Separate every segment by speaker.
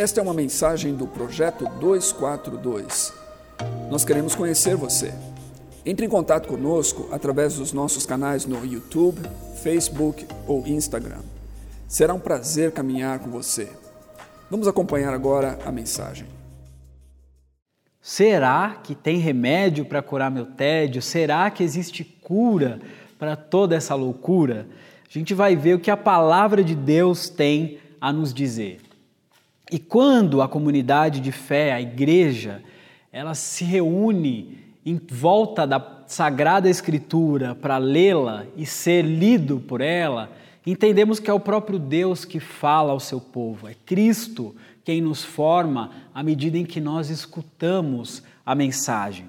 Speaker 1: Esta é uma mensagem do Projeto 242. Nós queremos conhecer você. Entre em contato conosco através dos nossos canais no YouTube, Facebook ou Instagram. Será um prazer caminhar com você. Vamos acompanhar agora a mensagem.
Speaker 2: Será que tem remédio para curar meu tédio? Será que existe cura para toda essa loucura? A gente vai ver o que a palavra de Deus tem a nos dizer. E quando a comunidade de fé, a igreja, ela se reúne em volta da Sagrada Escritura para lê-la e ser lido por ela, entendemos que é o próprio Deus que fala ao seu povo, é Cristo quem nos forma à medida em que nós escutamos a mensagem.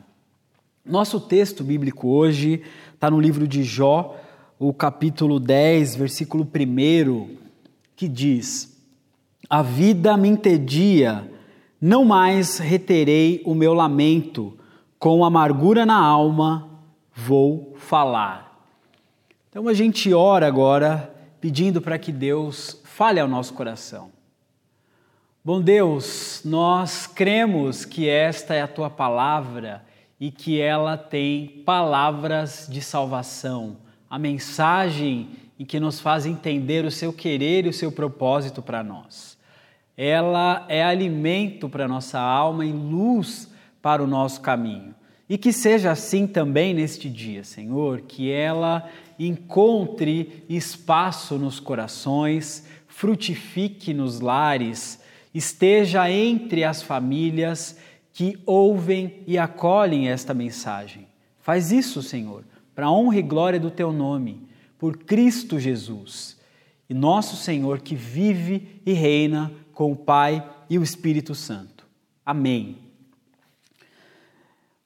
Speaker 2: Nosso texto bíblico hoje está no livro de Jó, o capítulo 10, versículo 1, que diz: a vida me entedia, não mais reterei o meu lamento, com amargura na alma vou falar. Então a gente ora agora pedindo para que Deus fale ao nosso coração. Bom Deus, nós cremos que esta é a tua palavra e que ela tem palavras de salvação, a mensagem em que nos faz entender o seu querer e o seu propósito para nós ela é alimento para a nossa alma e luz para o nosso caminho. E que seja assim também neste dia, Senhor, que ela encontre espaço nos corações, frutifique nos lares, esteja entre as famílias que ouvem e acolhem esta mensagem. Faz isso, Senhor, para a honra e glória do teu nome, por Cristo Jesus, e nosso Senhor que vive e reina com o Pai e o Espírito Santo. Amém.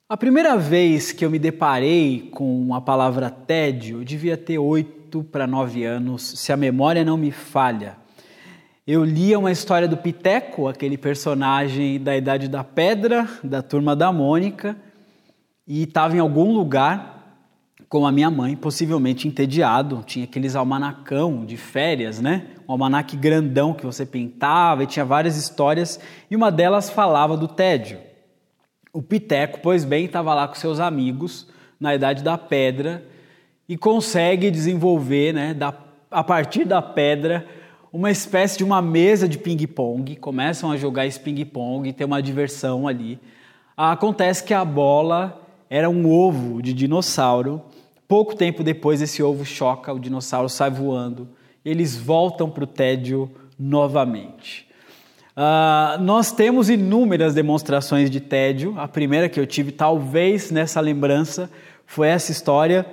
Speaker 2: A primeira vez que eu me deparei com a palavra tédio, eu devia ter oito para nove anos, se a memória não me falha. Eu lia uma história do Piteco, aquele personagem da Idade da Pedra, da turma da Mônica, e estava em algum lugar com a minha mãe, possivelmente entediado. Tinha aqueles almanacão de férias, né? Um almanaque grandão que você pintava e tinha várias histórias, e uma delas falava do tédio. O Piteco, pois bem, estava lá com seus amigos na Idade da Pedra e consegue desenvolver, né, da, a partir da pedra, uma espécie de uma mesa de ping-pong. Começam a jogar esse ping-pong, tem uma diversão ali. Acontece que a bola era um ovo de dinossauro Pouco tempo depois, esse ovo choca, o dinossauro sai voando, eles voltam para o tédio novamente. Uh, nós temos inúmeras demonstrações de tédio. A primeira que eu tive, talvez nessa lembrança, foi essa história,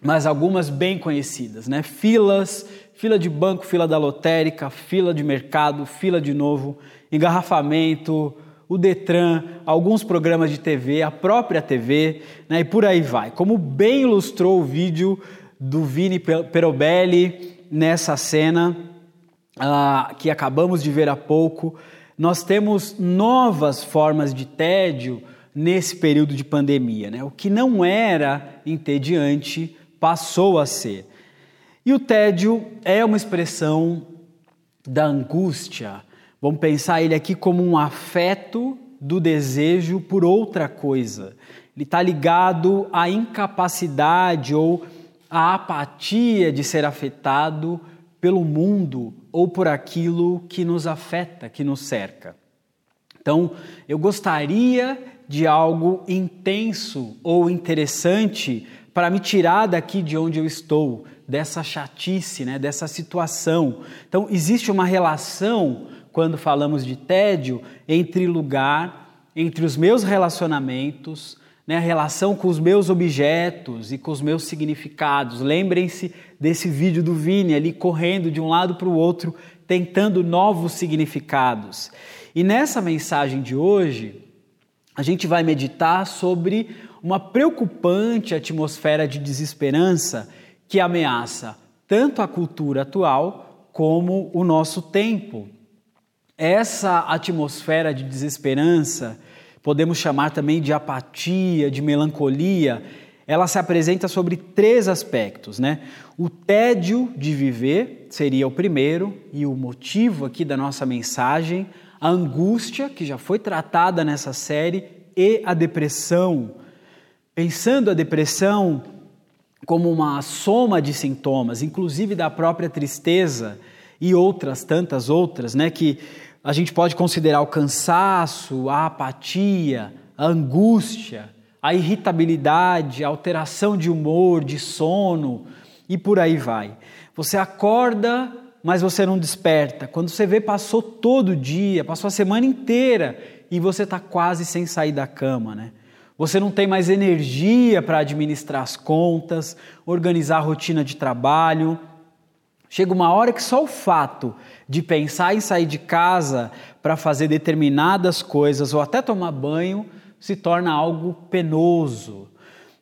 Speaker 2: mas algumas bem conhecidas, né? Filas, fila de banco, fila da lotérica, fila de mercado, fila de novo, engarrafamento, o Detran, alguns programas de TV, a própria TV, né, e por aí vai. Como bem ilustrou o vídeo do Vini Perobelli nessa cena uh, que acabamos de ver há pouco, nós temos novas formas de tédio nesse período de pandemia. Né? O que não era entediante passou a ser. E o tédio é uma expressão da angústia, Vamos pensar ele aqui como um afeto do desejo por outra coisa. Ele está ligado à incapacidade ou à apatia de ser afetado pelo mundo ou por aquilo que nos afeta, que nos cerca. Então, eu gostaria de algo intenso ou interessante para me tirar daqui de onde eu estou, dessa chatice, né, dessa situação. Então, existe uma relação quando falamos de tédio, entre lugar, entre os meus relacionamentos, né, a relação com os meus objetos e com os meus significados. Lembrem-se desse vídeo do Vini ali correndo de um lado para o outro, tentando novos significados. E nessa mensagem de hoje, a gente vai meditar sobre uma preocupante atmosfera de desesperança que ameaça tanto a cultura atual como o nosso tempo. Essa atmosfera de desesperança, podemos chamar também de apatia, de melancolia, ela se apresenta sobre três aspectos, né? O tédio de viver seria o primeiro e o motivo aqui da nossa mensagem, a angústia, que já foi tratada nessa série, e a depressão. Pensando a depressão como uma soma de sintomas, inclusive da própria tristeza e outras tantas outras, né, que a gente pode considerar o cansaço, a apatia, a angústia, a irritabilidade, a alteração de humor, de sono e por aí vai. Você acorda, mas você não desperta. Quando você vê, passou todo o dia, passou a semana inteira e você está quase sem sair da cama, né? Você não tem mais energia para administrar as contas, organizar a rotina de trabalho. Chega uma hora que só o fato de pensar em sair de casa para fazer determinadas coisas ou até tomar banho se torna algo penoso.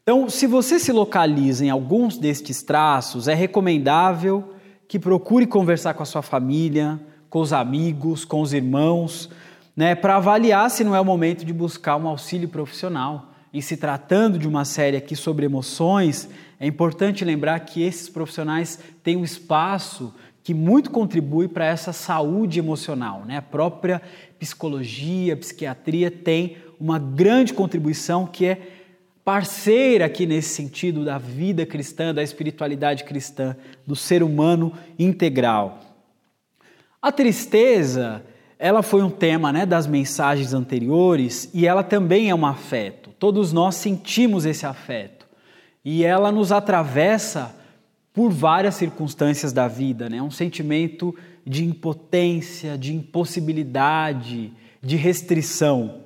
Speaker 2: Então, se você se localiza em alguns destes traços, é recomendável que procure conversar com a sua família, com os amigos, com os irmãos, né, para avaliar se não é o momento de buscar um auxílio profissional. E se tratando de uma série aqui sobre emoções, é importante lembrar que esses profissionais têm um espaço que muito contribui para essa saúde emocional. Né? A própria psicologia, psiquiatria tem uma grande contribuição que é parceira aqui nesse sentido da vida cristã, da espiritualidade cristã, do ser humano integral. A tristeza, ela foi um tema né, das mensagens anteriores e ela também é um afeto. Todos nós sentimos esse afeto e ela nos atravessa por várias circunstâncias da vida, né? Um sentimento de impotência, de impossibilidade, de restrição.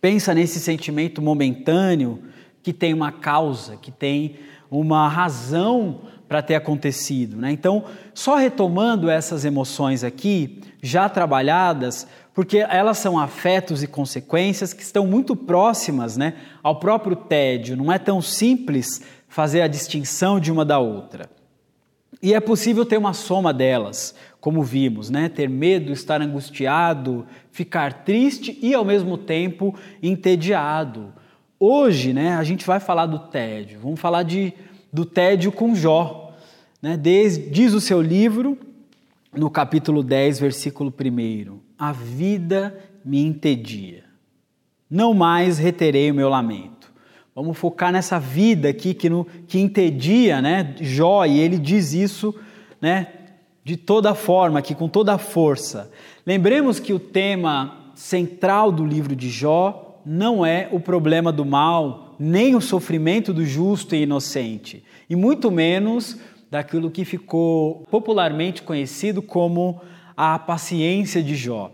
Speaker 2: Pensa nesse sentimento momentâneo que tem uma causa, que tem uma razão para ter acontecido, né? Então, só retomando essas emoções aqui, já trabalhadas, porque elas são afetos e consequências que estão muito próximas, né, ao próprio tédio. Não é tão simples fazer a distinção de uma da outra. E é possível ter uma soma delas, como vimos, né? Ter medo, estar angustiado, ficar triste e ao mesmo tempo entediado. Hoje, né, a gente vai falar do tédio. Vamos falar de, do tédio com Jó. Né? Diz, diz o seu livro, no capítulo 10, versículo 1: A vida me entedia. Não mais reterei o meu lamento. Vamos focar nessa vida aqui que, no, que entedia né, Jó, e ele diz isso né, de toda forma, aqui, com toda a força. Lembremos que o tema central do livro de Jó não é o problema do mal, nem o sofrimento do justo e inocente, e muito menos daquilo que ficou popularmente conhecido como a paciência de Jó.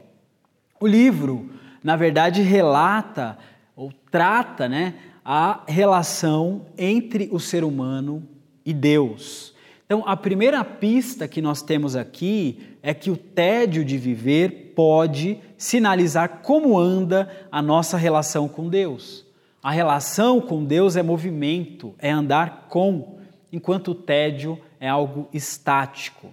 Speaker 2: O livro, na verdade, relata ou trata né, a relação entre o ser humano e Deus. Então, a primeira pista que nós temos aqui é que o tédio de viver pode sinalizar como anda a nossa relação com Deus. A relação com Deus é movimento, é andar com, enquanto o tédio é algo estático.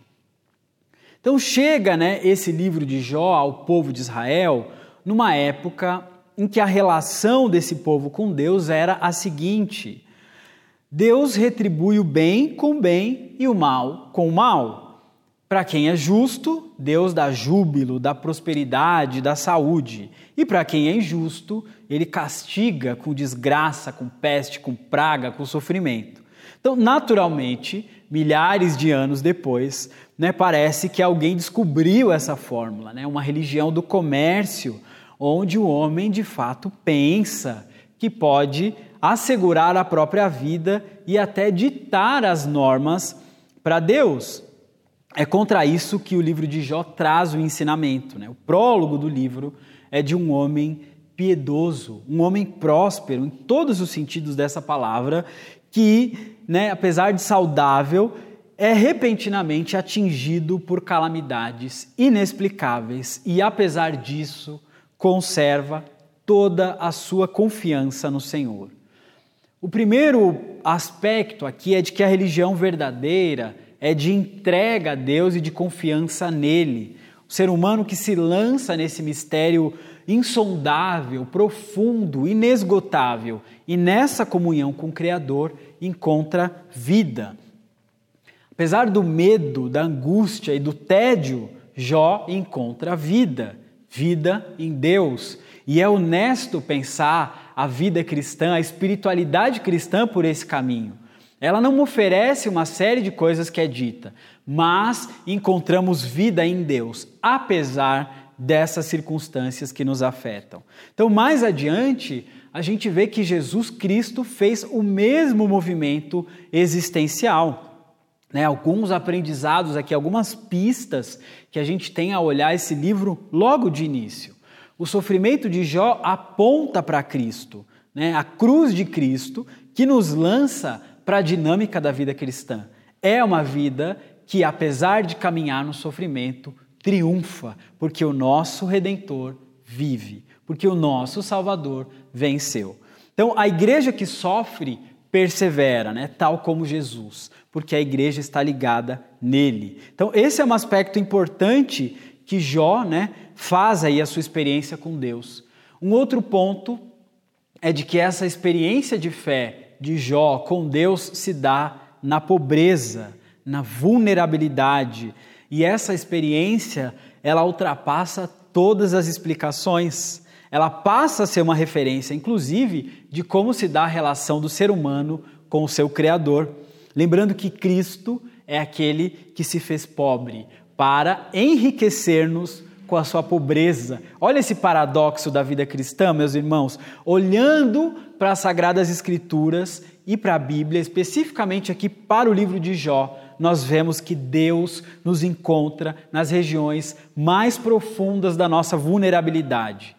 Speaker 2: Então chega, né, esse livro de Jó ao povo de Israel numa época em que a relação desse povo com Deus era a seguinte: Deus retribui o bem com bem e o mal com o mal. Para quem é justo, Deus dá júbilo, dá prosperidade, dá saúde. E para quem é injusto, ele castiga com desgraça, com peste, com praga, com sofrimento. Então, naturalmente, milhares de anos depois, né, parece que alguém descobriu essa fórmula, né, uma religião do comércio onde o homem de fato pensa que pode assegurar a própria vida e até ditar as normas para Deus. É contra isso que o livro de Jó traz o ensinamento. Né? O prólogo do livro é de um homem piedoso, um homem próspero em todos os sentidos dessa palavra, que, né, apesar de saudável, é repentinamente atingido por calamidades inexplicáveis e, apesar disso, conserva toda a sua confiança no Senhor. O primeiro aspecto aqui é de que a religião verdadeira é de entrega a Deus e de confiança nele. O ser humano que se lança nesse mistério insondável, profundo, inesgotável e nessa comunhão com o Criador encontra vida. Apesar do medo, da angústia e do tédio, Jó encontra vida vida em Deus. E é honesto pensar a vida cristã, a espiritualidade cristã por esse caminho. Ela não oferece uma série de coisas que é dita, mas encontramos vida em Deus, apesar dessas circunstâncias que nos afetam. Então, mais adiante, a gente vê que Jesus Cristo fez o mesmo movimento existencial. Né? Alguns aprendizados aqui, algumas pistas que a gente tem a olhar esse livro logo de início. O sofrimento de Jó aponta para Cristo, né? a cruz de Cristo, que nos lança para a dinâmica da vida cristã. É uma vida que, apesar de caminhar no sofrimento, triunfa, porque o nosso redentor vive, porque o nosso Salvador venceu. Então, a igreja que sofre persevera, né? tal como Jesus, porque a igreja está ligada nele. Então, esse é um aspecto importante que Jó né, faz aí a sua experiência com Deus. Um outro ponto é de que essa experiência de fé de Jó com Deus se dá na pobreza, na vulnerabilidade. E essa experiência, ela ultrapassa todas as explicações. Ela passa a ser uma referência, inclusive, de como se dá a relação do ser humano com o seu Criador. Lembrando que Cristo é aquele que se fez pobre para enriquecer-nos com a sua pobreza. Olha esse paradoxo da vida cristã, meus irmãos. Olhando para as Sagradas Escrituras e para a Bíblia, especificamente aqui para o livro de Jó, nós vemos que Deus nos encontra nas regiões mais profundas da nossa vulnerabilidade.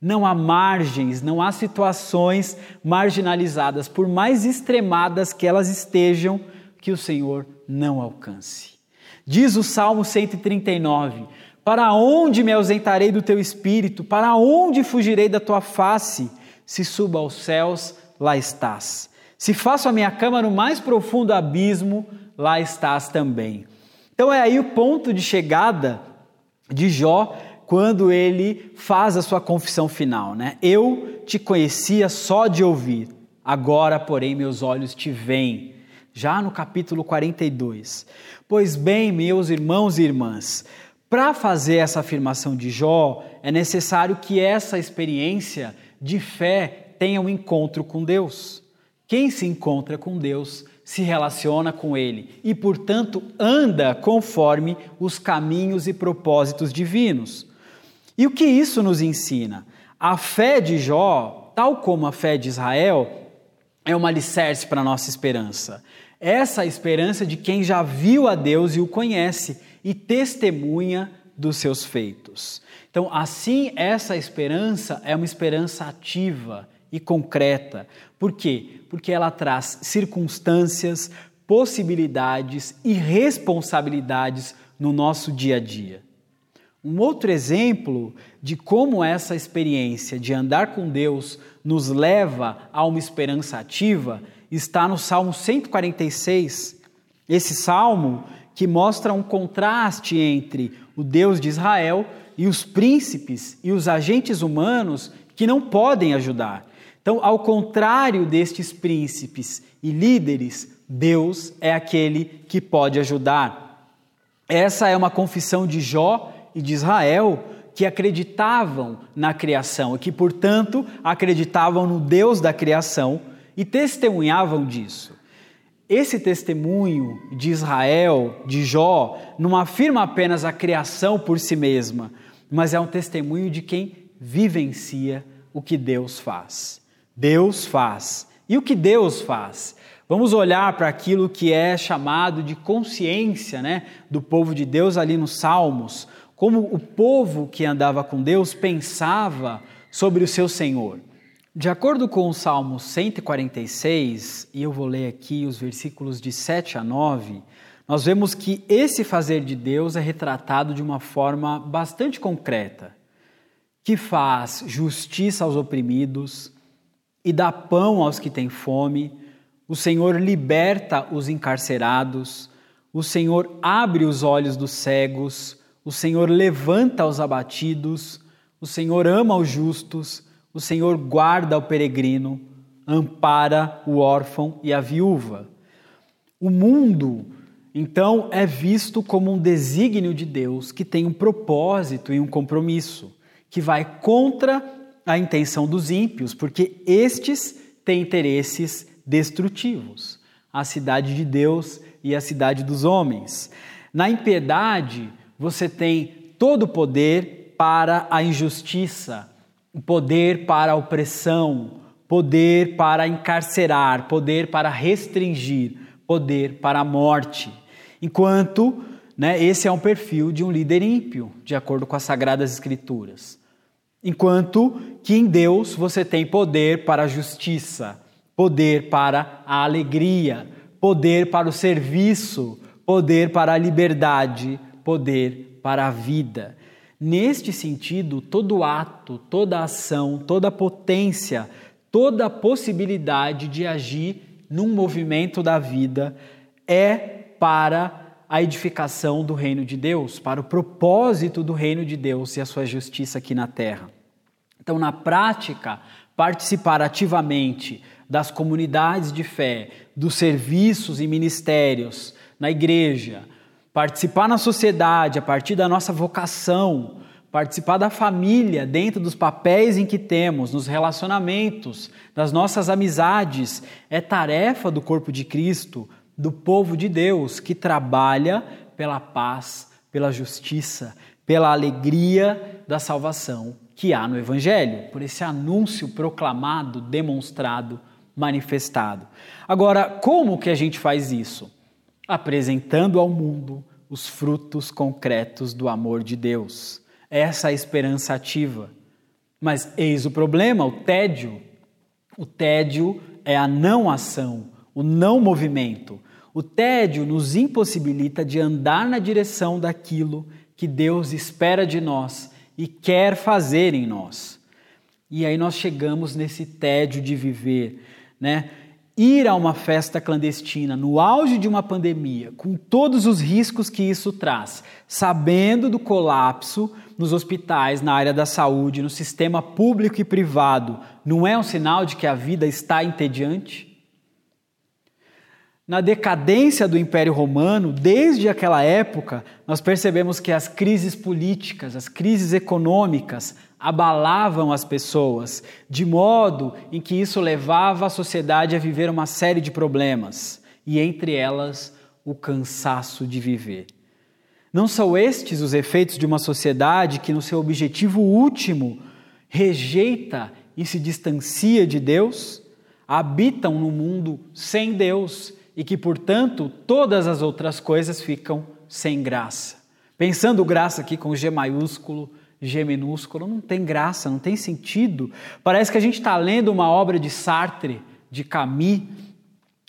Speaker 2: Não há margens, não há situações marginalizadas, por mais extremadas que elas estejam, que o Senhor não alcance. Diz o Salmo 139: Para onde me ausentarei do teu espírito? Para onde fugirei da tua face? Se suba aos céus, lá estás. Se faço a minha cama no mais profundo abismo, lá estás também. Então é aí o ponto de chegada de Jó quando ele faz a sua confissão final, né? Eu te conhecia só de ouvir, agora, porém, meus olhos te veem. Já no capítulo 42. Pois bem, meus irmãos e irmãs, para fazer essa afirmação de Jó, é necessário que essa experiência de fé tenha um encontro com Deus. Quem se encontra com Deus se relaciona com Ele e, portanto, anda conforme os caminhos e propósitos divinos. E o que isso nos ensina? A fé de Jó, tal como a fé de Israel, é uma alicerce para a nossa esperança. Essa esperança de quem já viu a Deus e o conhece e testemunha dos seus feitos. Então, assim, essa esperança é uma esperança ativa e concreta. Por quê? Porque ela traz circunstâncias, possibilidades e responsabilidades no nosso dia a dia. Um outro exemplo de como essa experiência de andar com Deus nos leva a uma esperança ativa está no Salmo 146. Esse salmo que mostra um contraste entre o Deus de Israel e os príncipes e os agentes humanos que não podem ajudar. Então, ao contrário destes príncipes e líderes, Deus é aquele que pode ajudar. Essa é uma confissão de Jó e de Israel que acreditavam na criação e que, portanto, acreditavam no Deus da criação e testemunhavam disso. Esse testemunho de Israel, de Jó, não afirma apenas a criação por si mesma, mas é um testemunho de quem vivencia o que Deus faz. Deus faz. E o que Deus faz? Vamos olhar para aquilo que é chamado de consciência né, do povo de Deus ali nos Salmos, como o povo que andava com Deus pensava sobre o seu Senhor. De acordo com o Salmo 146, e eu vou ler aqui os versículos de 7 a 9, nós vemos que esse fazer de Deus é retratado de uma forma bastante concreta, que faz justiça aos oprimidos, e dá pão aos que têm fome, o Senhor liberta os encarcerados, o Senhor abre os olhos dos cegos, o Senhor levanta os abatidos, o Senhor ama os justos, o Senhor guarda o peregrino, ampara o órfão e a viúva. O mundo, então, é visto como um desígnio de Deus que tem um propósito e um compromisso que vai contra a intenção dos ímpios, porque estes têm interesses destrutivos. A cidade de Deus e a cidade dos homens. Na impiedade, você tem todo o poder para a injustiça, o poder para a opressão, poder para encarcerar, poder para restringir, poder para a morte. Enquanto né, esse é um perfil de um líder ímpio, de acordo com as Sagradas Escrituras. Enquanto que em Deus você tem poder para a justiça, poder para a alegria, poder para o serviço, poder para a liberdade, poder para a vida. Neste sentido, todo ato, toda ação, toda potência, toda possibilidade de agir num movimento da vida é para a edificação do reino de Deus, para o propósito do reino de Deus e a sua justiça aqui na terra. Então, na prática, participar ativamente das comunidades de fé, dos serviços e ministérios, na igreja, participar na sociedade a partir da nossa vocação, participar da família dentro dos papéis em que temos, nos relacionamentos, das nossas amizades, é tarefa do corpo de Cristo, do povo de Deus que trabalha pela paz, pela justiça, pela alegria da salvação que há no Evangelho, por esse anúncio proclamado, demonstrado, manifestado. Agora, como que a gente faz isso? apresentando ao mundo os frutos concretos do amor de Deus. Essa é a esperança ativa. Mas eis o problema, o tédio. O tédio é a não ação, o não movimento. O tédio nos impossibilita de andar na direção daquilo que Deus espera de nós e quer fazer em nós. E aí nós chegamos nesse tédio de viver, né? ir a uma festa clandestina no auge de uma pandemia, com todos os riscos que isso traz, sabendo do colapso nos hospitais, na área da saúde, no sistema público e privado, não é um sinal de que a vida está entediante? Na decadência do Império Romano, desde aquela época, nós percebemos que as crises políticas, as crises econômicas, abalavam as pessoas, de modo em que isso levava a sociedade a viver uma série de problemas, e entre elas o cansaço de viver. Não são estes os efeitos de uma sociedade que, no seu objetivo último, rejeita e se distancia de Deus? Habitam no mundo sem Deus e que, portanto, todas as outras coisas ficam sem graça. Pensando graça aqui com G maiúsculo, G minúsculo, não tem graça, não tem sentido. Parece que a gente está lendo uma obra de Sartre, de Camus.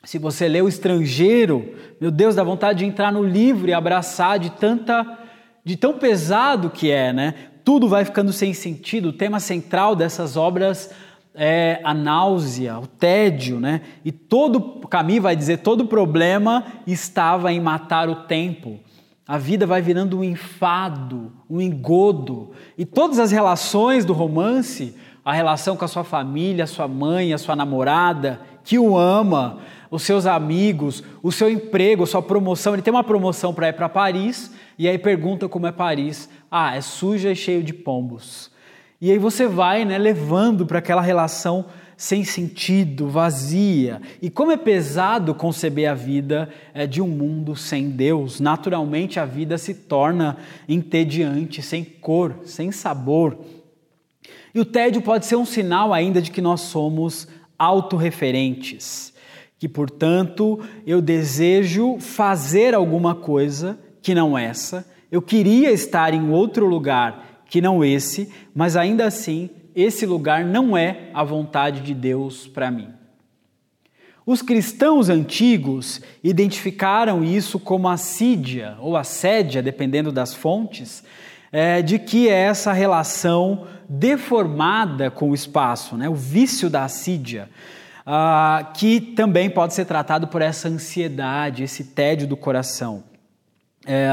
Speaker 2: Se você lê O Estrangeiro, meu Deus, dá vontade de entrar no livro e abraçar de tanta, de tão pesado que é, né? Tudo vai ficando sem sentido. O tema central dessas obras é a náusea, o tédio, né? E todo Camus vai dizer todo problema estava em matar o tempo. A vida vai virando um enfado, um engodo. E todas as relações do romance, a relação com a sua família, a sua mãe, a sua namorada, que o ama, os seus amigos, o seu emprego, a sua promoção. Ele tem uma promoção para ir para Paris e aí pergunta como é Paris. Ah, é suja e cheio de pombos. E aí você vai né, levando para aquela relação sem sentido, vazia. E como é pesado conceber a vida é, de um mundo sem Deus, naturalmente a vida se torna entediante, sem cor, sem sabor. E o tédio pode ser um sinal ainda de que nós somos autorreferentes, que portanto eu desejo fazer alguma coisa que não essa, eu queria estar em outro lugar que não esse, mas ainda assim esse lugar não é a vontade de Deus para mim. Os cristãos antigos identificaram isso como assídia ou assédia, dependendo das fontes, é, de que é essa relação deformada com o espaço, né? o vício da assídia, ah, que também pode ser tratado por essa ansiedade, esse tédio do coração. É,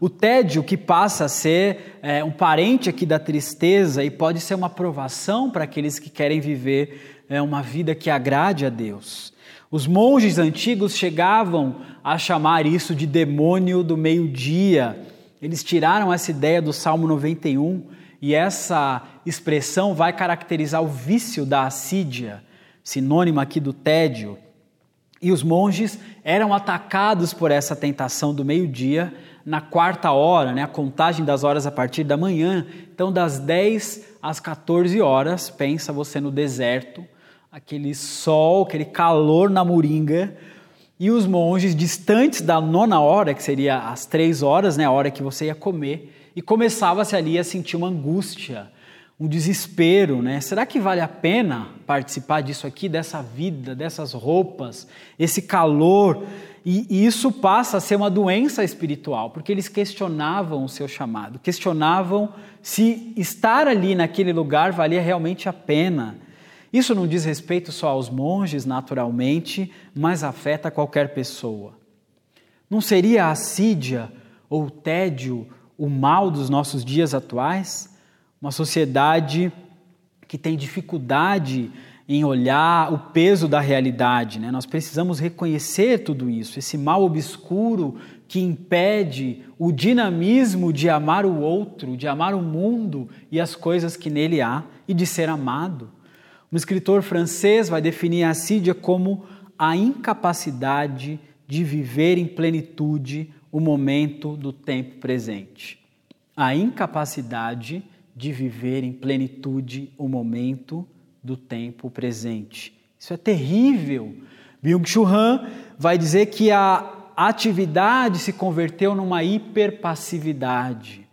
Speaker 2: o tédio que passa a ser é, um parente aqui da tristeza e pode ser uma provação para aqueles que querem viver é, uma vida que agrade a Deus. Os monges antigos chegavam a chamar isso de demônio do meio-dia. Eles tiraram essa ideia do Salmo 91 e essa expressão vai caracterizar o vício da assídia, sinônimo aqui do tédio. E os monges eram atacados por essa tentação do meio-dia na quarta hora, né, a contagem das horas a partir da manhã. Então, das 10 às 14 horas, pensa você no deserto, aquele sol, aquele calor na moringa, e os monges distantes da nona hora, que seria as três horas, né, a hora que você ia comer, e começava-se ali a sentir uma angústia, um desespero, né? Será que vale a pena participar disso aqui, dessa vida, dessas roupas, esse calor? E, isso passa a ser uma doença espiritual, porque eles questionavam o seu chamado, questionavam se estar ali naquele lugar valia realmente a pena. Isso não diz respeito só aos monges, naturalmente, mas afeta qualquer pessoa. Não seria a assídia ou o tédio o mal dos nossos dias atuais? Uma sociedade que tem dificuldade em olhar o peso da realidade. Né? Nós precisamos reconhecer tudo isso, esse mal obscuro que impede o dinamismo de amar o outro, de amar o mundo e as coisas que nele há e de ser amado. Um escritor francês vai definir a assídia como a incapacidade de viver em plenitude o momento do tempo presente. A incapacidade de viver em plenitude o momento do tempo presente. Isso é terrível. Byung-Chul Han vai dizer que a atividade se converteu numa hiperpassividade.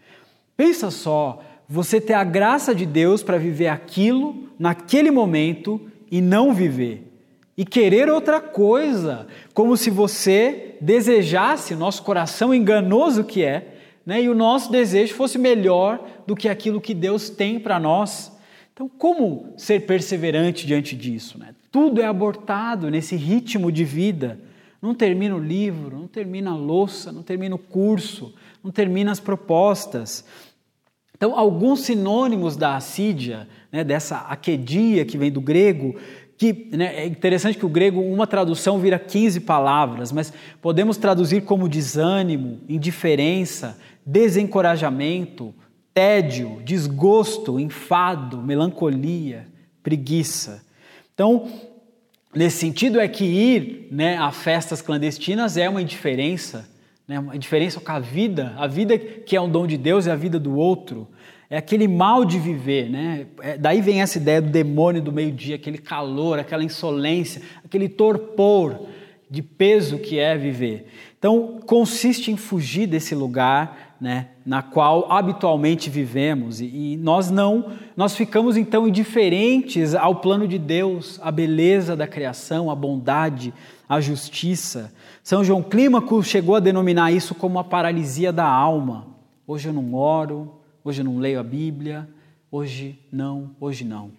Speaker 2: Pensa só, você ter a graça de Deus para viver aquilo naquele momento e não viver e querer outra coisa, como se você desejasse, nosso coração enganoso que é, né, e o nosso desejo fosse melhor do que aquilo que Deus tem para nós. Então, como ser perseverante diante disso? Né? Tudo é abortado nesse ritmo de vida. Não termina o livro, não termina a louça, não termina o curso, não termina as propostas. Então, alguns sinônimos da assídia, né, dessa aquedia que vem do grego, que né, é interessante que o grego, uma tradução vira 15 palavras, mas podemos traduzir como desânimo, indiferença, desencorajamento, tédio, desgosto, enfado, melancolia, preguiça. Então, nesse sentido é que ir né, a festas clandestinas é uma indiferença, né, uma indiferença com a vida, a vida que é um dom de Deus e a vida do outro é aquele mal de viver, né? É, daí vem essa ideia do demônio do meio-dia, aquele calor, aquela insolência, aquele torpor de peso que é viver. Então, consiste em fugir desse lugar, né, na qual habitualmente vivemos e, e nós não, nós ficamos então indiferentes ao plano de Deus, à beleza da criação, à bondade, à justiça. São João Clímaco chegou a denominar isso como a paralisia da alma. Hoje eu não oro, hoje eu não leio a Bíblia, hoje não, hoje não.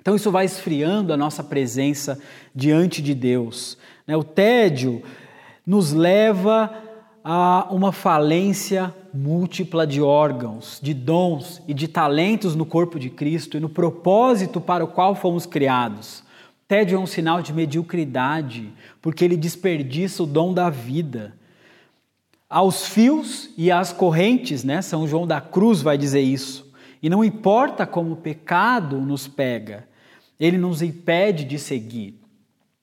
Speaker 2: Então isso vai esfriando a nossa presença diante de Deus. Né? O tédio nos leva a uma falência múltipla de órgãos, de dons e de talentos no corpo de Cristo e no propósito para o qual fomos criados. Tédio é um sinal de mediocridade, porque ele desperdiça o dom da vida aos fios e às correntes, né? São João da Cruz vai dizer isso. E não importa como o pecado nos pega, ele nos impede de seguir.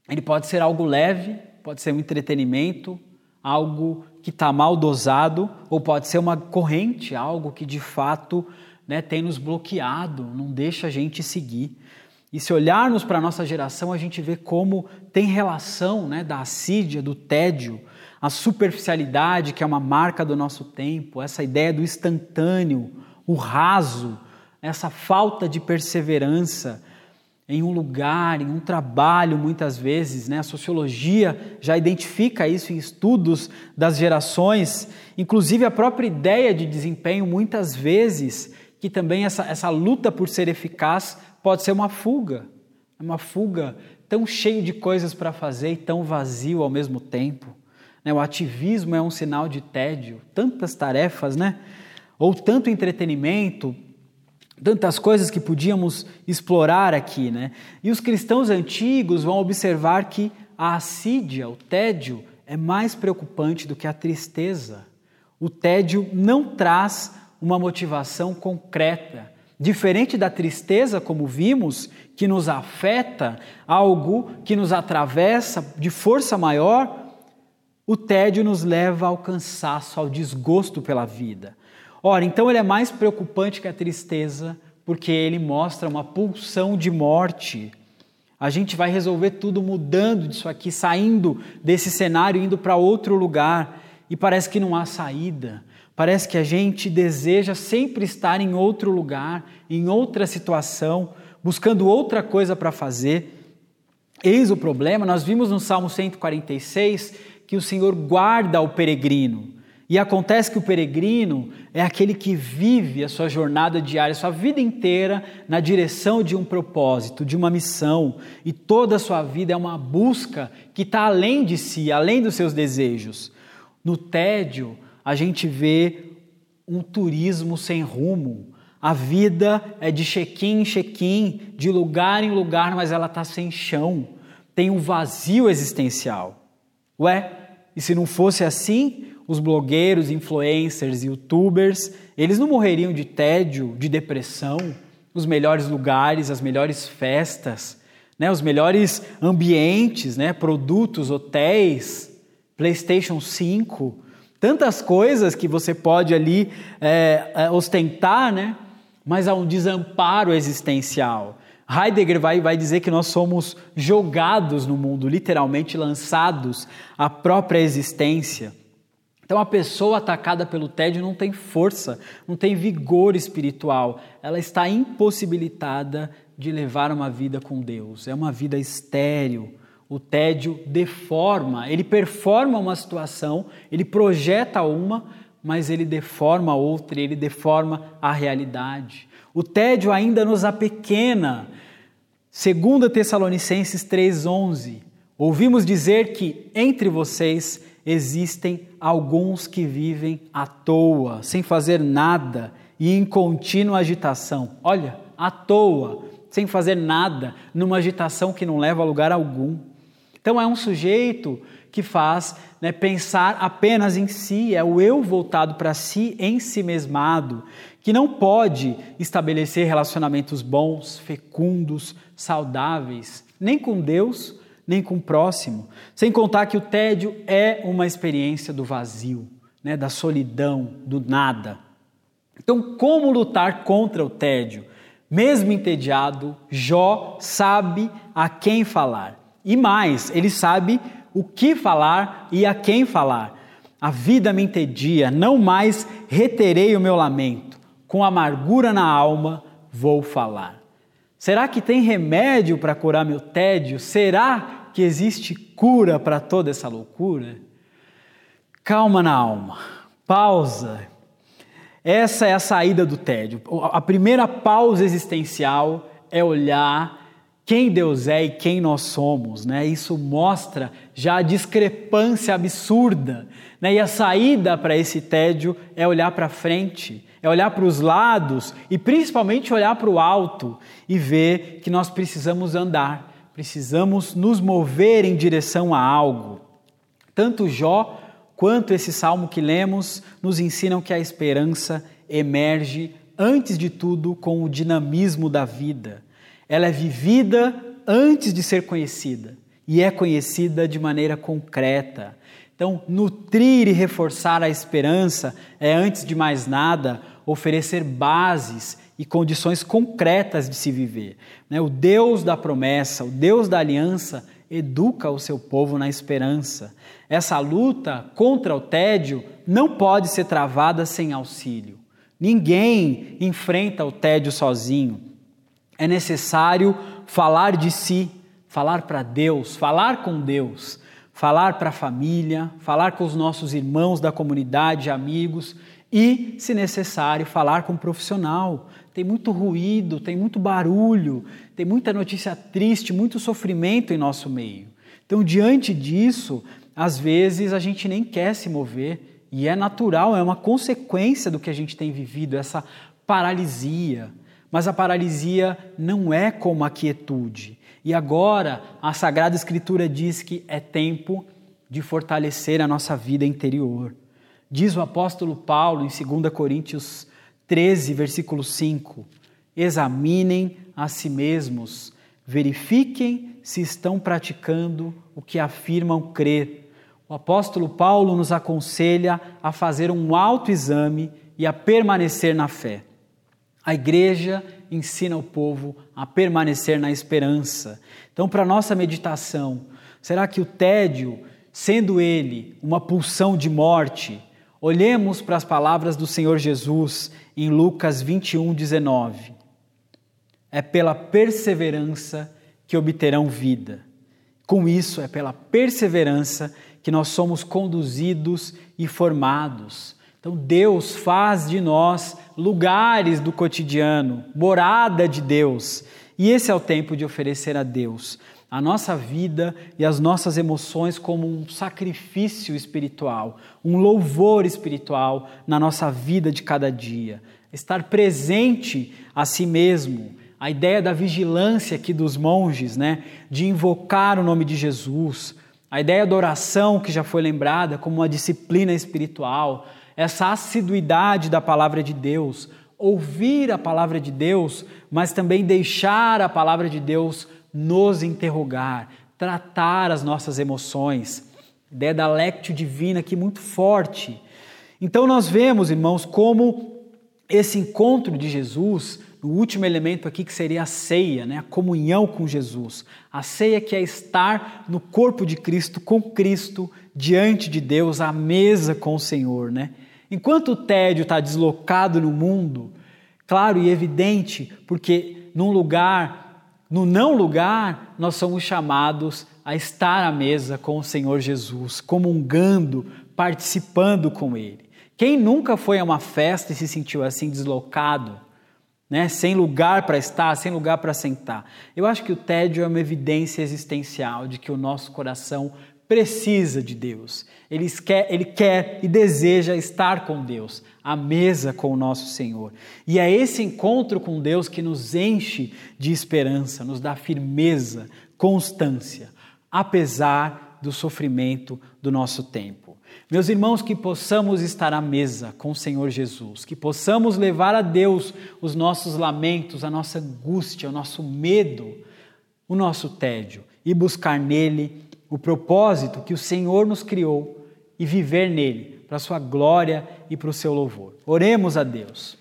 Speaker 2: Ele pode ser algo leve, pode ser um entretenimento, algo que está mal dosado, ou pode ser uma corrente, algo que de fato né, tem nos bloqueado, não deixa a gente seguir. E se olharmos para a nossa geração, a gente vê como tem relação né, da assídia, do tédio, a superficialidade, que é uma marca do nosso tempo, essa ideia do instantâneo, o raso, essa falta de perseverança em um lugar, em um trabalho, muitas vezes. Né? A sociologia já identifica isso em estudos das gerações, inclusive a própria ideia de desempenho, muitas vezes, que também essa, essa luta por ser eficaz pode ser uma fuga, uma fuga tão cheio de coisas para fazer e tão vazio ao mesmo tempo. Né? O ativismo é um sinal de tédio, tantas tarefas, né? Ou tanto entretenimento, tantas coisas que podíamos explorar aqui, né? E os cristãos antigos vão observar que a assídia, o tédio, é mais preocupante do que a tristeza. O tédio não traz uma motivação concreta. Diferente da tristeza, como vimos, que nos afeta, algo que nos atravessa de força maior, o tédio nos leva ao cansaço, ao desgosto pela vida. Ora, então ele é mais preocupante que a tristeza, porque ele mostra uma pulsão de morte. A gente vai resolver tudo mudando disso aqui, saindo desse cenário, indo para outro lugar, e parece que não há saída. Parece que a gente deseja sempre estar em outro lugar, em outra situação, buscando outra coisa para fazer. Eis o problema, nós vimos no Salmo 146 que o Senhor guarda o peregrino. E acontece que o peregrino é aquele que vive a sua jornada diária, a sua vida inteira na direção de um propósito, de uma missão, e toda a sua vida é uma busca que está além de si, além dos seus desejos. No tédio, a gente vê um turismo sem rumo. A vida é de check-in em check-in, de lugar em lugar, mas ela está sem chão. Tem um vazio existencial. Ué, e se não fosse assim, os blogueiros, influencers, youtubers, eles não morreriam de tédio, de depressão, os melhores lugares, as melhores festas, né, os melhores ambientes, né, produtos, hotéis, PlayStation 5, tantas coisas que você pode ali é, é, ostentar, né? mas há um desamparo existencial. Heidegger vai, vai dizer que nós somos jogados no mundo, literalmente lançados à própria existência. Então, a pessoa atacada pelo tédio não tem força, não tem vigor espiritual, ela está impossibilitada de levar uma vida com Deus. É uma vida estéril, o tédio deforma, ele performa uma situação, ele projeta uma, mas ele deforma outra, ele deforma a realidade. O tédio ainda nos apequena. 2 Tessalonicenses 3,11. Ouvimos dizer que entre vocês existem alguns que vivem à toa, sem fazer nada e em contínua agitação. Olha, à toa, sem fazer nada, numa agitação que não leva a lugar algum. Então é um sujeito que faz né, pensar apenas em si, é o eu voltado para si, em si mesmado, que não pode estabelecer relacionamentos bons, fecundos, saudáveis, nem com Deus, nem com o próximo. Sem contar que o tédio é uma experiência do vazio, né, da solidão, do nada. Então, como lutar contra o tédio? Mesmo entediado, Jó sabe a quem falar. E mais, ele sabe o que falar e a quem falar. A vida me entedia, não mais reterei o meu lamento. Com amargura na alma vou falar. Será que tem remédio para curar meu tédio? Será que existe cura para toda essa loucura? Calma na alma, pausa. Essa é a saída do tédio. A primeira pausa existencial é olhar quem Deus é e quem nós somos, né? Isso mostra já a discrepância absurda, né? E a saída para esse tédio é olhar para frente, é olhar para os lados e principalmente olhar para o alto e ver que nós precisamos andar, precisamos nos mover em direção a algo. Tanto Jó quanto esse salmo que lemos nos ensinam que a esperança emerge antes de tudo com o dinamismo da vida ela é vivida antes de ser conhecida e é conhecida de maneira concreta. Então, nutrir e reforçar a esperança é, antes de mais nada, oferecer bases e condições concretas de se viver. Né? O Deus da promessa, o Deus da aliança, educa o seu povo na esperança. Essa luta contra o tédio não pode ser travada sem auxílio. Ninguém enfrenta o tédio sozinho. É necessário falar de si, falar para Deus, falar com Deus, falar para a família, falar com os nossos irmãos da comunidade, amigos e, se necessário, falar com um profissional. Tem muito ruído, tem muito barulho, tem muita notícia triste, muito sofrimento em nosso meio. Então, diante disso, às vezes a gente nem quer se mover e é natural, é uma consequência do que a gente tem vivido, essa paralisia. Mas a paralisia não é como a quietude. E agora a Sagrada Escritura diz que é tempo de fortalecer a nossa vida interior. Diz o apóstolo Paulo em 2 Coríntios 13, versículo 5. Examinem a si mesmos, verifiquem se estão praticando o que afirmam crer. O apóstolo Paulo nos aconselha a fazer um autoexame e a permanecer na fé. A igreja ensina o povo a permanecer na esperança. Então, para nossa meditação, será que o tédio, sendo ele uma pulsão de morte, olhemos para as palavras do Senhor Jesus em Lucas 21, 19. É pela perseverança que obterão vida. Com isso, é pela perseverança que nós somos conduzidos e formados. Então, Deus faz de nós lugares do cotidiano, morada de Deus. E esse é o tempo de oferecer a Deus a nossa vida e as nossas emoções como um sacrifício espiritual, um louvor espiritual na nossa vida de cada dia. Estar presente a si mesmo. A ideia da vigilância aqui dos monges, né, de invocar o nome de Jesus, a ideia da oração que já foi lembrada como uma disciplina espiritual, essa assiduidade da palavra de Deus, ouvir a palavra de Deus, mas também deixar a palavra de Deus nos interrogar, tratar as nossas emoções. Ideia da lectio divina aqui muito forte. Então nós vemos, irmãos, como esse encontro de Jesus, no último elemento aqui que seria a ceia, né? a comunhão com Jesus. A ceia que é estar no corpo de Cristo, com Cristo, diante de Deus, à mesa com o Senhor. Né? Enquanto o tédio está deslocado no mundo, claro e evidente, porque num lugar, no não lugar, nós somos chamados a estar à mesa com o Senhor Jesus, comungando, participando com Ele. Quem nunca foi a uma festa e se sentiu assim deslocado, né? sem lugar para estar, sem lugar para sentar? Eu acho que o tédio é uma evidência existencial de que o nosso coração precisa de Deus. Ele quer, ele quer e deseja estar com Deus, à mesa com o nosso Senhor. E é esse encontro com Deus que nos enche de esperança, nos dá firmeza, constância, apesar do sofrimento do nosso tempo. Meus irmãos, que possamos estar à mesa com o Senhor Jesus, que possamos levar a Deus os nossos lamentos, a nossa angústia, o nosso medo, o nosso tédio e buscar nele o propósito que o Senhor nos criou e viver nele, para a sua glória e para o seu louvor. Oremos a Deus.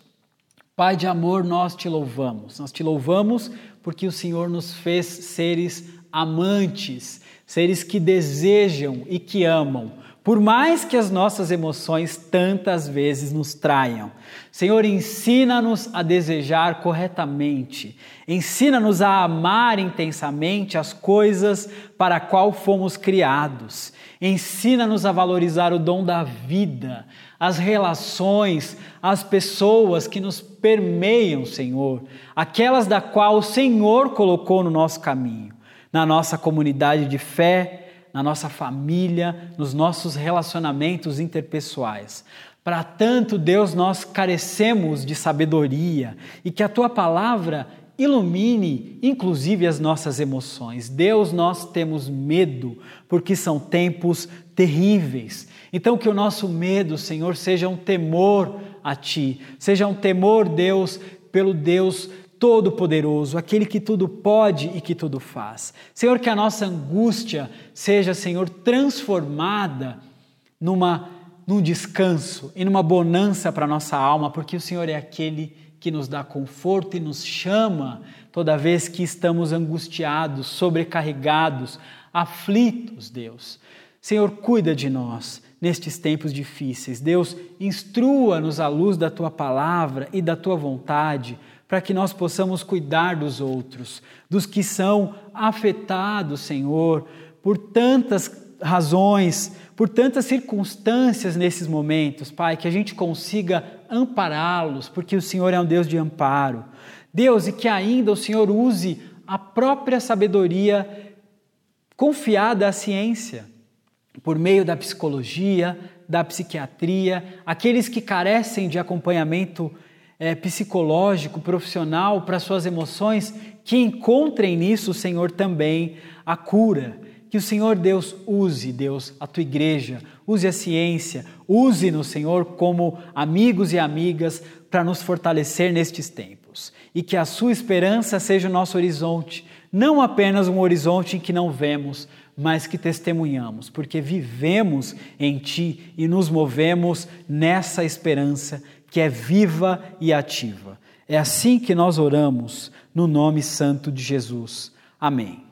Speaker 2: Pai de amor, nós te louvamos. Nós te louvamos porque o Senhor nos fez seres amantes, seres que desejam e que amam por mais que as nossas emoções tantas vezes nos traiam. Senhor, ensina-nos a desejar corretamente, ensina-nos a amar intensamente as coisas para a qual fomos criados, ensina-nos a valorizar o dom da vida, as relações, as pessoas que nos permeiam, Senhor, aquelas da qual o Senhor colocou no nosso caminho, na nossa comunidade de fé na nossa família, nos nossos relacionamentos interpessoais. Para tanto, Deus, nós carecemos de sabedoria e que a tua palavra ilumine inclusive as nossas emoções. Deus, nós temos medo porque são tempos terríveis. Então, que o nosso medo, Senhor, seja um temor a Ti, seja um temor, Deus, pelo Deus Todo-Poderoso, aquele que tudo pode e que tudo faz. Senhor, que a nossa angústia seja, Senhor, transformada numa, num descanso e numa bonança para a nossa alma, porque o Senhor é aquele que nos dá conforto e nos chama toda vez que estamos angustiados, sobrecarregados, aflitos, Deus. Senhor, cuida de nós nestes tempos difíceis. Deus, instrua-nos à luz da tua palavra e da tua vontade para que nós possamos cuidar dos outros, dos que são afetados, Senhor, por tantas razões, por tantas circunstâncias nesses momentos, Pai, que a gente consiga ampará-los, porque o Senhor é um Deus de amparo. Deus, e que ainda o Senhor use a própria sabedoria confiada à ciência, por meio da psicologia, da psiquiatria, aqueles que carecem de acompanhamento é, psicológico, profissional para suas emoções, que encontrem nisso, Senhor, também a cura. Que o Senhor Deus use, Deus, a tua igreja, use a ciência, use no Senhor como amigos e amigas para nos fortalecer nestes tempos. E que a sua esperança seja o nosso horizonte, não apenas um horizonte em que não vemos, mas que testemunhamos, porque vivemos em Ti e nos movemos nessa esperança que é viva e ativa. É assim que nós oramos, no nome santo de Jesus. Amém.